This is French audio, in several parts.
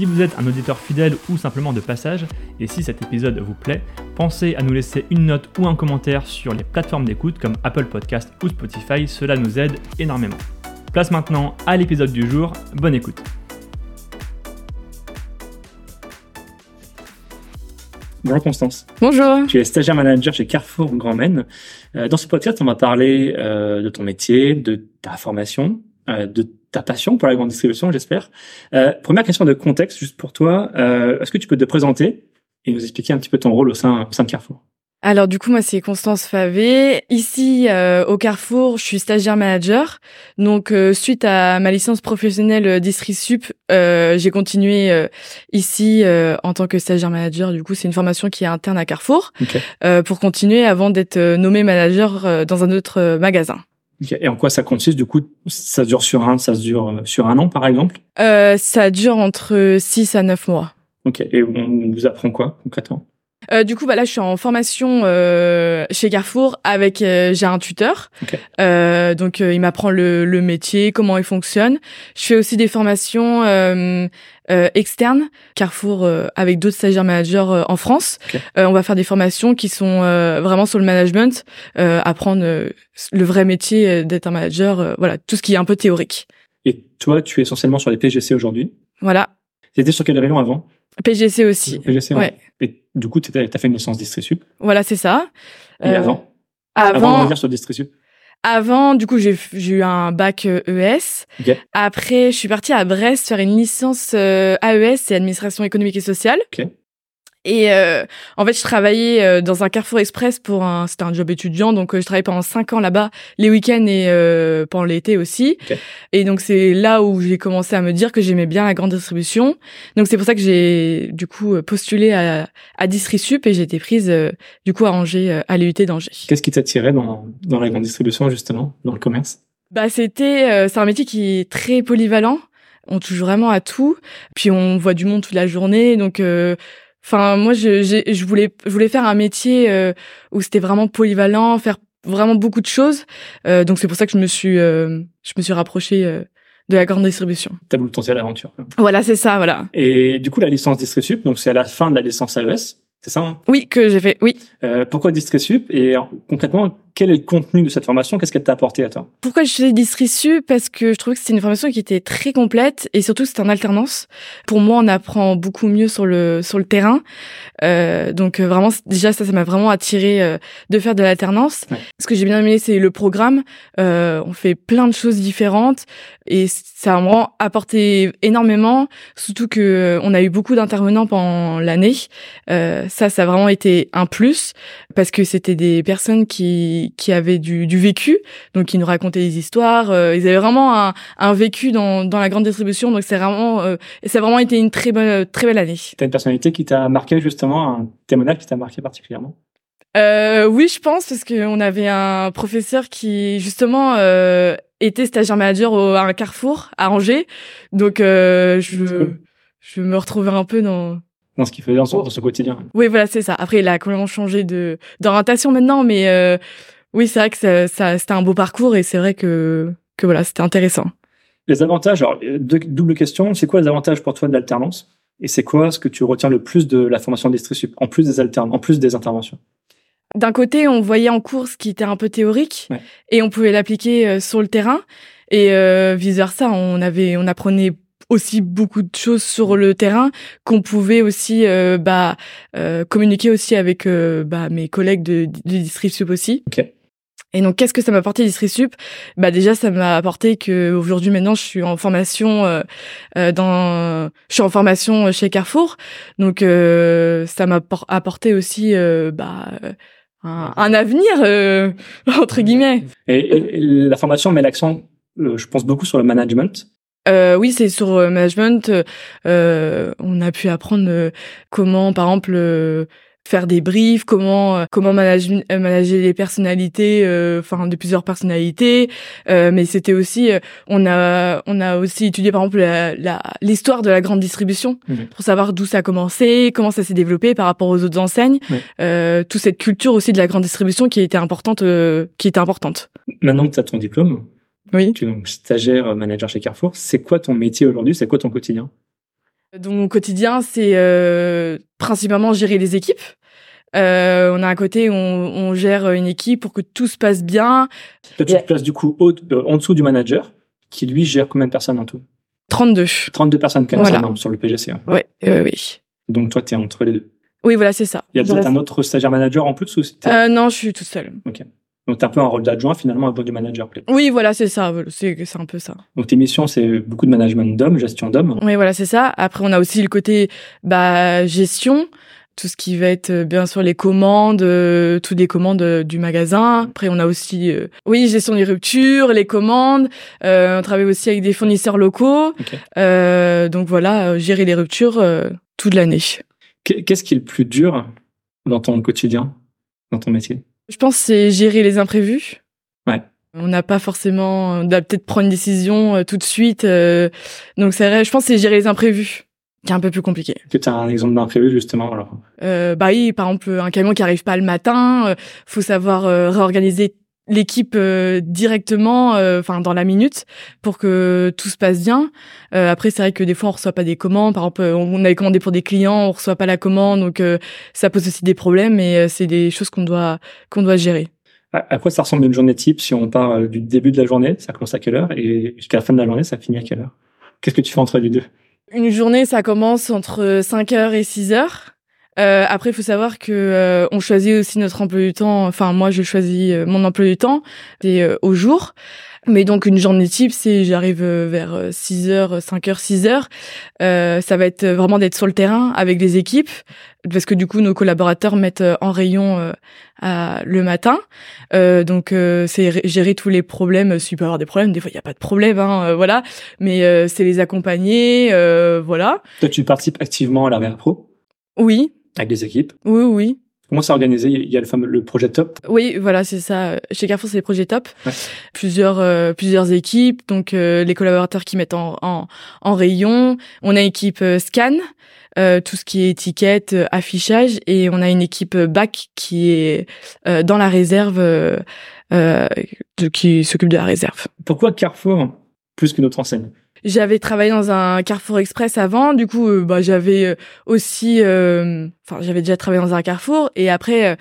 Si vous êtes un auditeur fidèle ou simplement de passage, et si cet épisode vous plaît, pensez à nous laisser une note ou un commentaire sur les plateformes d'écoute comme Apple Podcast ou Spotify, cela nous aide énormément. Place maintenant à l'épisode du jour, bonne écoute. Bonjour Constance. Bonjour. Tu es stagiaire manager chez Carrefour Grand Maine. Euh, dans ce podcast, on va parler euh, de ton métier, de ta formation, euh, de ta passion pour la grande distribution, j'espère. première question de contexte, juste pour toi. Est-ce que tu peux te présenter et nous expliquer un petit peu ton rôle au sein, au sein de Carrefour? Alors du coup moi c'est Constance Favé. Ici euh, au Carrefour, je suis stagiaire manager. Donc euh, suite à ma licence professionnelle euh, Sup, euh, j'ai continué ici en tant que stagiaire manager. Du coup c'est une formation qui est interne à Carrefour pour continuer avant d'être nommé manager dans un autre magasin. Et en quoi ça consiste Du coup, ça dure sur un, ça dure sur un an par exemple? Ça dure entre 6 à 9 mois. Ok. Et on vous apprend quoi concrètement? Euh, du coup, bah là, je suis en formation euh, chez Carrefour avec euh, j'ai un tuteur. Euh, donc, il m'apprend le, le, métier, comment il fonctionne. Je fais aussi des formations externes, Carrefour avec d'autres stagiaires managers en France. on va faire des formations qui sont vraiment sur le management, apprendre le vrai métier d'être un manager. voilà, tout ce qui est un peu théorique. Et toi, tu es essentiellement sur les PGC aujourd'hui? Voilà. C'était sur quel rayon avant PGC aussi. PGC, ouais. Et du coup, tu as fait une licence Distrisup. Voilà, c'est ça. Et euh, avant Avant, avant de revenir sur Distrisup avant, du coup, j'ai eu un bac ES. Euh, e Après, je suis partie à Brest faire une licence euh, AES et administration économique et sociale. Okay. Et euh, en fait, je travaillais euh, dans un Carrefour Express pour un, c'était un job étudiant, donc euh, je travaillais pendant cinq ans là-bas, les week-ends et euh, pendant l'été aussi. Et donc c'est là où j'ai commencé à me dire que j'aimais bien la grande distribution. Donc c'est pour ça que j'ai du coup postulé à, à Distrisup et j'ai été prise du coup à Angers, à l'UT d'Angers. Qu'est-ce qui t'attirait dans dans la grande distribution justement, dans le commerce? Bah c'était, c'est un métier qui est très polyvalent. On touche vraiment à tout, puis on voit du monde toute la journée, donc Enfin, moi, je, je, voulais, je voulais faire un métier euh, où c'était vraiment polyvalent, faire vraiment beaucoup de choses. Euh, donc c'est pour ça que je me suis, euh, je me suis rapprochée de la grande distribution. T'as voulu tenter l'aventure. Voilà, c'est ça, voilà. Et du coup, la licence Distrisup, donc c'est à la fin de la licence AES, c'est ça hein? Oui, que j'ai fait, oui. pourquoi Distrisup Et concrètement, quel est le contenu de cette formation? Qu'est-ce qu'elle t'a apporté à toi? Pourquoi je faisais Distrissu Parce que je trouvais que c'était une formation qui était très complète et surtout c'était en alternance. Pour moi, on apprend beaucoup mieux sur le sur le terrain. Euh, donc euh, vraiment, déjà ça, ça m'a vraiment attiré euh, de faire de l'alternance. Ce que j'ai bien aimé, c'est le programme. Euh, on fait plein de choses différentes et ça a vraiment apporté énormément. Surtout que euh, on a eu beaucoup d'intervenants pendant l'année. ça, ça a vraiment été un plus parce que c'était des personnes qui qui, avaient du, du, vécu, donc qui nous racontaient des histoires. Euh, ils avaient vraiment un, un vécu dans, dans, la grande distribution, donc c'est vraiment, euh, ça a vraiment été une très belle, très belle année. T'as une personnalité qui t'a marqué justement, un témoignage qui t'a marqué particulièrement? Euh, Oui, je pense parce qu'on avait un professeur qui justement euh, était stagiaire manager au, à un carrefour à Angers, donc euh, je, je me retrouvais un peu dans dans ce qu'il faisait dans son, dans son, quotidien. Oui, voilà, c'est ça. Après, il a complètement changé de d'orientation maintenant, mais oui, c'est vrai que ça, ça c'était un beau parcours et c'est vrai que que voilà, c'était intéressant. Les avantages, alors double question, c'est quoi les avantages pour toi de l'alternance et c'est quoi ce que tu retiens le plus de la formation d'Istrisup en plus des alternances, en plus des interventions? D'un côté, on voyait en cours ce qui était un peu théorique et on pouvait l'appliquer euh, sur le terrain et euh, vice versa, on avait on apprenait aussi beaucoup de choses sur le terrain qu'on pouvait aussi euh, bah, euh, communiquer aussi avec euh, bah, mes collègues de, de Distrisup aussi. Et donc, qu'est-ce que ça m'a apporté Distrisup Bah déjà, ça m'a apporté que aujourd'hui, maintenant, je suis en formation euh, dans, je suis en formation chez Carrefour. Donc, ça m'a apporté aussi bah, un, un avenir entre guillemets. Et, et la formation met l'accent, je pense beaucoup sur le management. Euh, oui, c'est sur euh, management. Euh, on a pu apprendre euh, comment, par exemple, faire des briefs, comment comment manager, manager les personnalités, enfin de plusieurs personnalités. mais c'était aussi, on a on a aussi étudié par exemple la l'histoire de la grande distribution pour savoir d'où ça a commencé, comment ça s'est développé par rapport aux autres enseignes, toute cette culture aussi de la grande distribution qui était importante, qui était importante. Maintenant que tu as ton diplôme, oui. tu es donc stagiaire manager chez Carrefour, c'est quoi ton métier aujourd'hui, c'est quoi ton quotidien? Donc mon quotidien, c'est euh, principalement gérer les équipes. Euh, on a un côté où on, gère une équipe pour que tout se passe bien. Toi, tu te places du coup euh, en dessous du manager, qui lui gère combien de personnes en tout? 32. 32 personnes quand même sur le PGC. Hein. Ouais, oui. Donc toi, tu es entre les deux? Oui, voilà, c'est ça. Il y a peut-être un autre stagiaire manager en plus ou Non, je suis toute seule. Ok. Donc, tu as un peu un rôle d'adjoint finalement avant du manager. Oui, voilà, c'est ça. C'est un peu ça. Donc, tes missions, c'est beaucoup de management d'hommes, gestion d'hommes. Oui, voilà, c'est ça. Après, on a aussi le côté bah, gestion, tout ce qui va être euh, bien sûr les commandes, euh, toutes les commandes euh, du magasin. Après, on a aussi, oui, gestion des ruptures, les commandes. on travaille aussi avec des fournisseurs locaux. donc voilà, gérer les ruptures toute l'année. Qu'est-ce qui est le plus dur dans ton quotidien, dans ton métier? Je pense que c'est gérer les imprévus. Ouais. On n'a pas forcément, on doit peut-être prendre une décision euh, tout de suite. Euh, donc c'est vrai, je pense que c'est gérer les imprévus qui est un peu plus compliqué. Que tu as un exemple d'imprévu justement alors? Euh, Bah oui, par exemple un camion qui arrive pas le matin, euh, faut savoir réorganiser l'équipe euh, directement euh, enfin dans la minute pour que tout se passe bien. Euh, après c'est vrai que des fois on reçoit pas des commandes. Par exemple on avait commandé pour des clients on reçoit pas la commande. Donc ça pose aussi des problèmes et c'est des choses qu'on doit qu'on doit gérer. À quoi ça ressemble une journée type si on part du début de la journée ça commence à quelle heure et jusqu'à la fin de la journée ça finit à quelle heure? Qu'est-ce que tu fais entre les deux? Une journée ça commence entre 5 heures et 6 heures euh, après, il faut savoir que euh, on choisit aussi notre emploi du temps. Enfin, moi, je choisis euh, mon emploi du temps et au jour. Mais donc une journée type, c'est j'arrive vers 6h, 5h, 6h. Euh, ça va être vraiment d'être sur le terrain avec les équipes parce que du coup nos collaborateurs mettent en rayon à, le matin. Euh, donc c'est gérer tous les problèmes. S'il peut y avoir des problèmes, des fois il n'y a pas de problème, hein, voilà. Mais c'est les accompagner, voilà. Toi tu participes activement à la pro? Oui, avec des équipes Oui, oui. Comment c'est organisé? Il y a le fameux le projet Top? Oui, voilà, c'est ça. Chez Carrefour, c'est le projet Top. Plusieurs euh, plusieurs équipes, donc euh, les collaborateurs qui mettent en, en, en rayon. On a une équipe euh, scan, tout ce qui est étiquette, affichage, et on a une équipe bac qui est dans la réserve, de, qui s'occupe de la réserve. Pourquoi Carrefour plus qu'une autre enseigne? J'avais travaillé dans un Carrefour Express avant, du coup, euh, bah, j'avais euh, aussi, euh, enfin, j'avais déjà travaillé dans un Carrefour. Et après,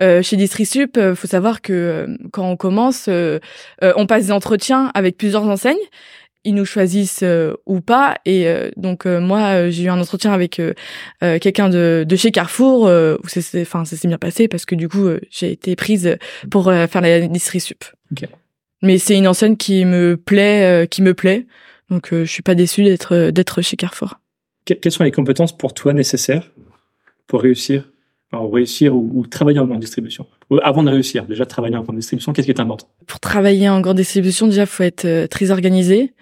chez DistriSup, faut savoir que quand on commence, on passe des entretiens avec plusieurs enseignes. Ils nous choisissent ou pas. Et donc moi, j'ai eu un entretien avec quelqu'un de, de chez Carrefour où c'est, enfin, ça s'est bien passé parce que du coup, j'ai été prise pour faire la DistriSup. Okay. Mais c'est une enseigne qui me plaît, qui me plaît. Donc euh, je suis pas déçu d'être euh, d'être chez Carrefour. quelles sont les compétences pour toi nécessaires pour réussir, réussir ou, travailler en grande distribution? Avant de réussir, déjà travailler en grande distribution, qu'est-ce qui est important? Pour travailler en grande distribution, déjà faut être euh, très organisé.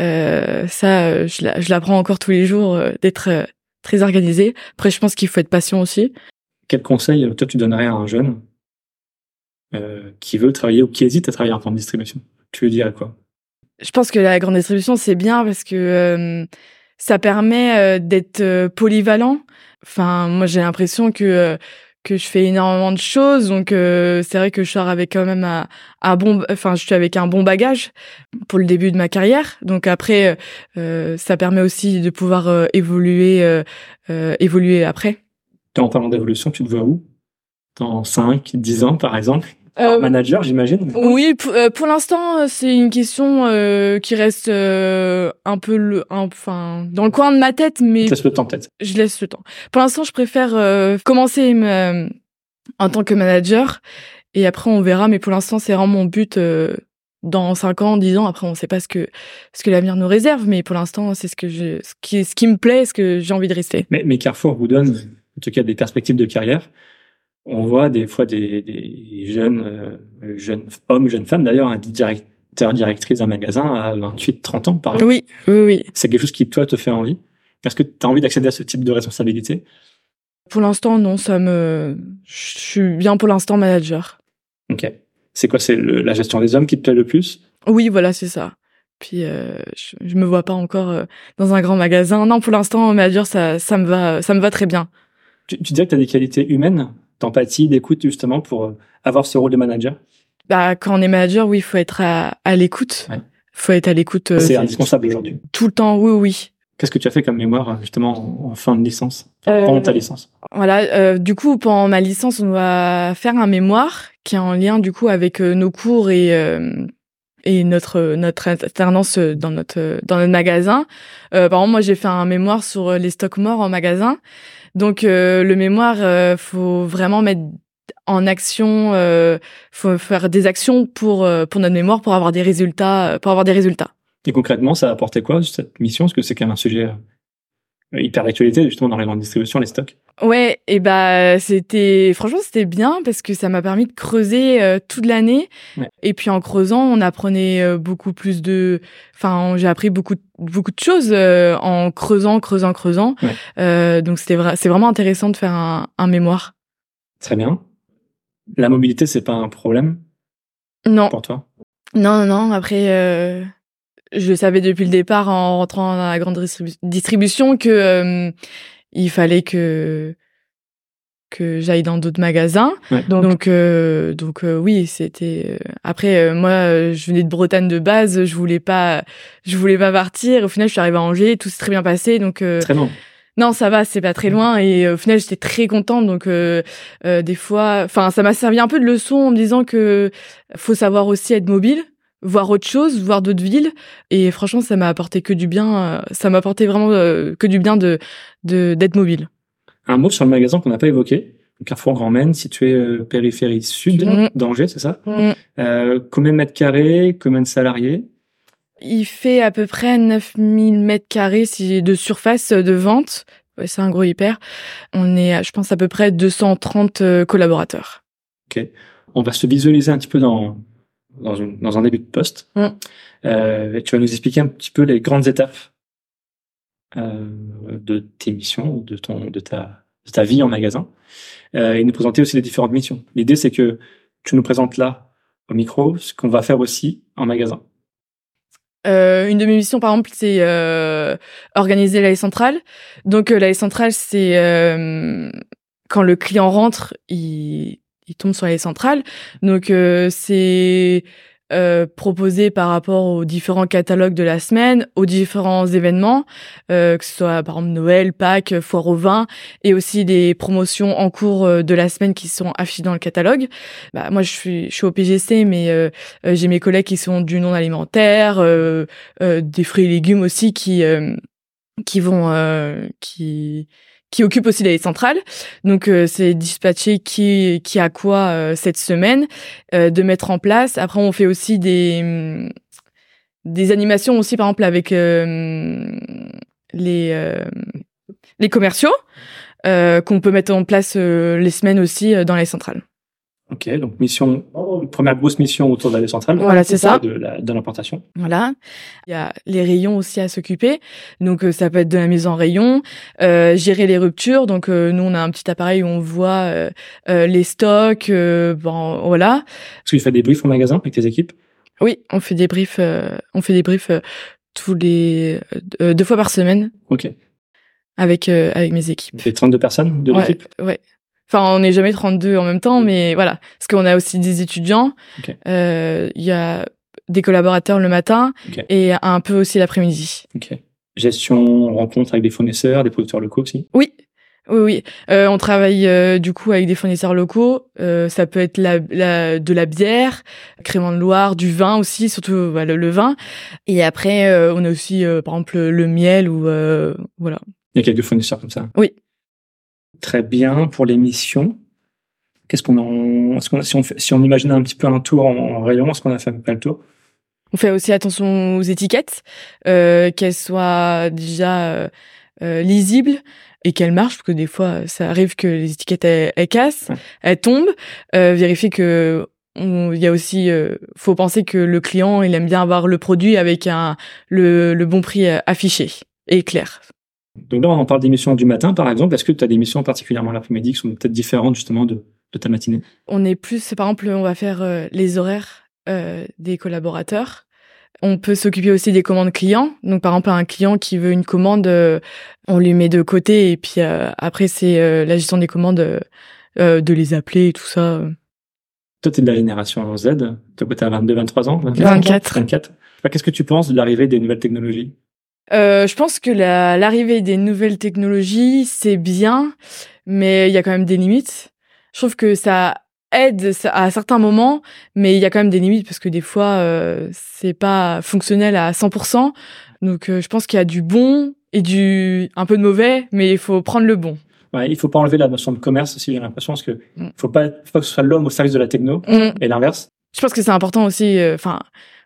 Euh, ça, je l'apprends encore tous les jours d'être très organisé. Après, je pense qu'il faut être patient aussi. Quel conseil toi tu donnerais à un jeune qui veut travailler ou qui hésite à travailler en grande distribution? Tu lui dirais quoi? Je pense que la grande distribution, c'est bien parce que euh, ça permet euh, d'être euh, polyvalent. Enfin, moi, j'ai l'impression que que je fais énormément de choses, donc c'est vrai que je sors avec quand même un, bon, enfin, je suis avec un bon bagage pour le début de ma carrière. Donc après, ça permet aussi de pouvoir évoluer, évoluer après. En parlant d'évolution, tu te vois où? Dans 5, 10 ans, par exemple? Euh, manager, j'imagine. Oui, pour, euh, pour l'instant, euh, c'est une question euh, qui reste un peu le, enfin, dans le coin de ma tête, mais. Je laisse le temps peut-être. Je laisse le temps. Pour l'instant, je préfère commencer en tant que manager et après on verra. Mais pour l'instant, c'est vraiment mon but. dans 5 ans, 10 ans, après on sait pas ce que ce que l'avenir nous réserve, mais pour l'instant c'est ce que je ce qui ce qui me plaît, ce que j'ai envie de rester. Mais, mais Carrefour vous donne en tout cas des perspectives de carrière on voit des fois des, des jeunes, euh, jeunes hommes, jeunes femmes d'ailleurs, un directeur, directrice d'un magasin à 28, 30 ans, par exemple. Oui, oui, oui. C'est quelque chose qui, toi, te fait envie? Est-ce que tu as envie d'accéder à ce type de responsabilité? Pour l'instant, non, ça me, je suis bien pour l'instant manager. Ok. C'est quoi C'est la gestion des hommes qui te plaît le plus? Oui, voilà, c'est ça. Puis euh, je, je me vois pas encore euh, dans un grand magasin. Non, pour l'instant, manager, ça, ça me va, ça me va très bien. tu, tu disais que tu as des qualités humaines, d'empathie, d'écoute justement pour euh, avoir ce rôle de manager? Bah, quand on est manager, oui, il faut être à, à l'écoute. Ouais. Faut être à l'écoute euh, C'est indispensable aujourd'hui. tout le temps. Oui, oui. Qu'est-ce que tu as fait comme mémoire justement en, fin de licence, Euh, pendant ta licence? Voilà. euh, du coup, pendant ma licence, on doit faire un mémoire qui est en lien du coup avec euh, nos cours et euh, et notre notre alternance dans notre dans notre magasin. Euh, par exemple, moi, j'ai fait un mémoire sur les stocks morts en magasin. Donc, euh, le mémoire, euh, faut vraiment mettre en action, euh, faut faire des actions pour euh, pour notre mémoire pour avoir des résultats, pour avoir des résultats. Et concrètement, ça a apporté quoi cette mission? Parce que c'est quand même un sujet euh, hyper d'actualité justement dans les grandes distributions, les stocks. Ouais, et bah c'était franchement c'était bien parce que ça m'a permis de creuser euh, toute l'année. Ouais. Et puis en creusant, on apprenait euh, beaucoup plus de enfin, j'ai appris beaucoup beaucoup de choses euh, en creusant, creusant, creusant. Ouais. Donc c'était c'est vraiment intéressant de faire un, un mémoire. Très bien. La mobilité, c'est pas un problème Non, pour toi? Non, non, non. Après, je savais depuis le départ en rentrant dans la grande distribu- distribution que euh, il fallait que que j'aille dans d'autres magasins. Ouais. Donc, euh, donc euh, oui, c'était. euh, Après, euh, moi, je venais de Bretagne de base. Je voulais pas, je voulais pas partir. Au final, je suis arrivée à Angers. Tout s'est très bien passé. Donc, euh, Très bien. non, ça va, c'est pas très loin. Et euh, au final, j'étais très contente. Donc, euh, euh, des fois, enfin, ça m'a servi un peu de leçon en me disant que faut savoir aussi être mobile, voir autre chose, voir d'autres villes. Et franchement, ça m'a apporté que du bien. euh, ça m'a apporté vraiment euh, que du bien de de d'être mobile. Un mot sur le magasin qu'on n'a pas évoqué. Carrefour Grand Maine, situé euh, périphérie sud Mhm. d'Angers, c'est ça Mm. euh, Combien de mètres carrés Combien de salariés? Il fait à peu près 9000 mètres carrés de surface de vente. Ouais, c'est un gros hyper. On est, je pense, à peu près 230 euh, collaborateurs. On va se visualiser un petit peu dans dans, une- dans un début de poste. Mm. Euh, et tu vas nous expliquer un petit peu les grandes étapes euh, de tes missions, de ton de ta de ta vie en magasin, euh, et nous présenter aussi les différentes missions. L'idée, c'est que tu nous présentes là au micro ce qu'on va faire aussi en magasin. Euh, une de mes missions, par exemple, c'est euh, organiser l'allée centrale. Donc, euh, l'allée centrale, c'est quand le client rentre, il, il tombe sur l'allée centrale. Donc, euh, c'est euh, proposé par rapport aux différents catalogues de la semaine, aux différents événements, euh, que ce soit par exemple Noël, Pâques, foire au vin, et aussi des promotions en cours euh, de la semaine qui sont affichées dans le catalogue. Bah, moi, je suis, je suis au PGC, mais euh, euh, j'ai mes collègues qui sont du non alimentaire, euh, euh, des fruits et légumes aussi qui euh, qui vont euh, qui qui occupent aussi les centrales. Donc euh, c'est dispatcher qui qui a quoi euh, cette semaine, euh, de mettre en place. Après on fait aussi des hum, des animations aussi par exemple avec euh, les les commerciaux qu'on peut mettre en place les semaines aussi dans les centrales. Ok, donc mission, première grosse mission autour de la centrale. Voilà, c'est ça. De l'importation. Voilà. Il y a les rayons aussi à s'occuper. Donc euh, ça peut être de la mise en rayon, euh, gérer les ruptures. Donc euh, nous on a un petit appareil où on voit les stocks. bon voilà. Est-ce que tu fais des briefs au magasin avec tes équipes? Oui, on fait des briefs. on fait des briefs tous les deux fois par semaine Ok. avec avec mes équipes. Tu fais 32 personnes de Ouais, l'équipe? ouais. Enfin, on n'est jamais 32 en même temps, mais voilà. Parce qu'on a aussi des étudiants. Ok. Euh, Il y a des collaborateurs le matin Ok. et un peu aussi l'après-midi. Ok. Gestion, rencontre avec des fournisseurs, des producteurs locaux aussi? Oui, oui, oui. Euh, on travaille euh, du coup avec des fournisseurs locaux. Euh, ça peut être la, la- de la bière, crément de Loire, du vin aussi, surtout voilà, le vin. Et après, euh, on a aussi euh, par exemple le, le miel ou euh, voilà. Il y a quelques fournisseurs comme ça? Oui. Très bien. Pour les missions, qu'est-ce qu'on en, qu'on, si on fait, si on imagine un petit peu un tour en, en rayon, est-ce qu'on a fait peu près le tour? On fait aussi attention aux étiquettes, euh, qu'elles soient déjà euh, euh, lisibles et qu'elles marchent, parce que des fois, ça arrive que les étiquettes elles, elles cassent, Ouais. elles tombent. Euh, vérifier que on- il y a aussi, euh, faut penser que le client, il aime bien avoir le produit avec un le, le bon prix affiché et clair. Donc là, on parle des missions du matin, par exemple. Est-ce que tu as des missions particulièrement l'après-midi qui sont peut-être différentes justement de, de, ta matinée? On est plus, par exemple, on va faire euh, les horaires euh, des collaborateurs. On peut s'occuper aussi des commandes clients. Donc, par exemple, un client qui veut une commande, euh, on lui met de côté et puis après, c'est la gestion des commandes, de les appeler et tout ça. Toi, tu es de la génération Z. Tu as 22, 23 ans? 24. 24. Qu'est-ce que tu penses de l'arrivée des nouvelles technologies? Euh, je pense que l'arrivée des nouvelles technologies, c'est bien, mais il y a quand même des limites. Je trouve que ça aide à certains moments, mais il y a quand même des limites parce que des fois, euh, c'est pas fonctionnel à 100%. Donc, euh, je pense qu'il y a du bon et du un peu de mauvais, mais il faut prendre le bon. Ouais, il faut pas enlever la notion de commerce aussi, j'ai l'impression, parce que mm. faut pas, faut pas que ce soit l'homme au service de la techno mm. et l'inverse. Je pense que c'est important aussi. Euh, enfin,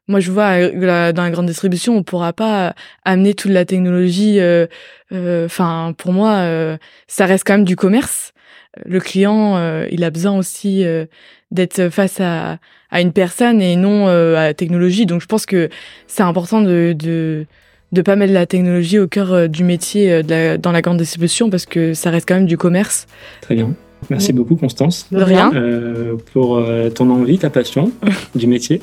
moi, je vois euh, dans la grande distribution, on pourra pas amener toute la technologie. Euh, enfin, pour moi, ça reste quand même du commerce. Le client, il a besoin aussi d'être face à, à une personne et non à la technologie. Donc, je pense que c'est important de, de de pas mettre la technologie au cœur du métier de la, dans la grande distribution parce que ça reste quand même du commerce. Très bien. Merci beaucoup, Constance. De rien. Euh, pour ton envie, ta passion du métier.